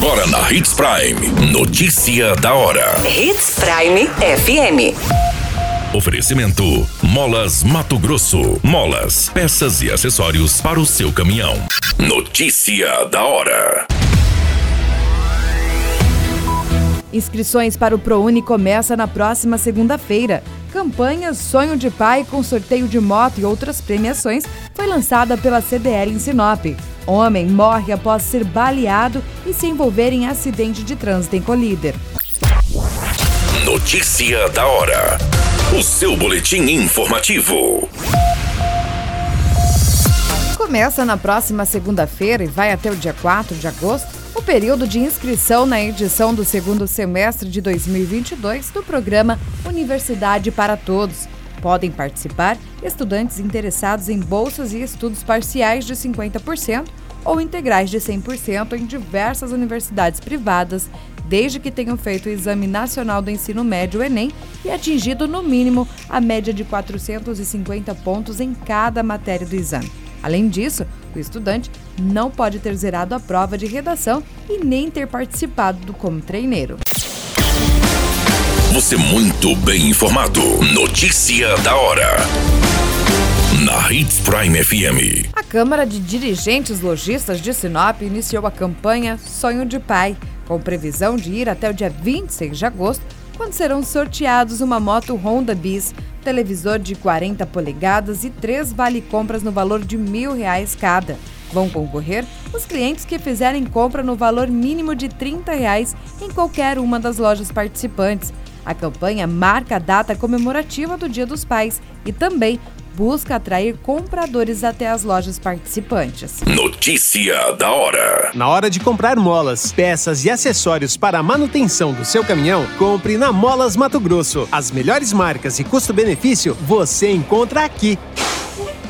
Agora na Hits Prime. Notícia da hora. Hits Prime FM. Oferecimento: Molas Mato Grosso. Molas, peças e acessórios para o seu caminhão. Notícia da hora. Inscrições para o ProUni começa na próxima segunda-feira. Campanha Sonho de Pai com sorteio de moto e outras premiações foi lançada pela CDL em Sinop. Homem morre após ser baleado e se envolver em acidente de trânsito em Colíder. Notícia da hora. O seu boletim informativo. Começa na próxima segunda-feira e vai até o dia 4 de agosto o período de inscrição na edição do segundo semestre de 2022 do programa Universidade para Todos. Podem participar estudantes interessados em bolsas e estudos parciais de 50% ou integrais de 100% em diversas universidades privadas, desde que tenham feito o Exame Nacional do Ensino Médio Enem e atingido no mínimo a média de 450 pontos em cada matéria do exame. Além disso, o estudante não pode ter zerado a prova de redação e nem ter participado do como treineiro. Você muito bem informado. Notícia da hora. Na Hits Prime FM. A Câmara de Dirigentes Logistas de Sinop iniciou a campanha Sonho de Pai, com previsão de ir até o dia 26 de agosto, quando serão sorteados uma moto Honda Bis, televisor de 40 polegadas e três vale-compras no valor de mil reais cada. Vão concorrer os clientes que fizerem compra no valor mínimo de 30 reais em qualquer uma das lojas participantes. A campanha marca a data comemorativa do Dia dos Pais e também busca atrair compradores até as lojas participantes. Notícia da hora. Na hora de comprar molas, peças e acessórios para a manutenção do seu caminhão, compre na Molas Mato Grosso. As melhores marcas e custo-benefício você encontra aqui.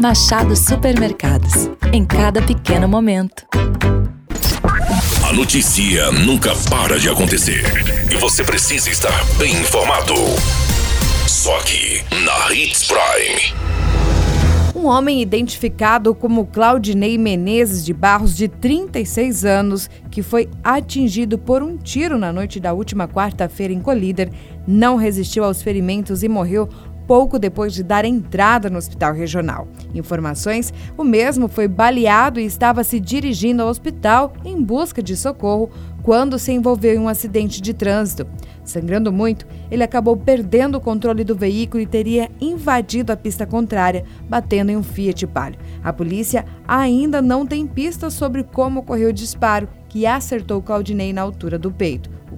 Machado Supermercados. Em cada pequeno momento. A notícia nunca para de acontecer. E você precisa estar bem informado. Só aqui, na Hits Prime. Um homem identificado como Claudinei Menezes de Barros, de 36 anos, que foi atingido por um tiro na noite da última quarta-feira em Colíder, não resistiu aos ferimentos e morreu pouco depois de dar entrada no hospital regional. Informações: o mesmo foi baleado e estava se dirigindo ao hospital em busca de socorro quando se envolveu em um acidente de trânsito. Sangrando muito, ele acabou perdendo o controle do veículo e teria invadido a pista contrária, batendo em um Fiat Palio. A polícia ainda não tem pistas sobre como ocorreu o disparo, que acertou Claudinei na altura do peito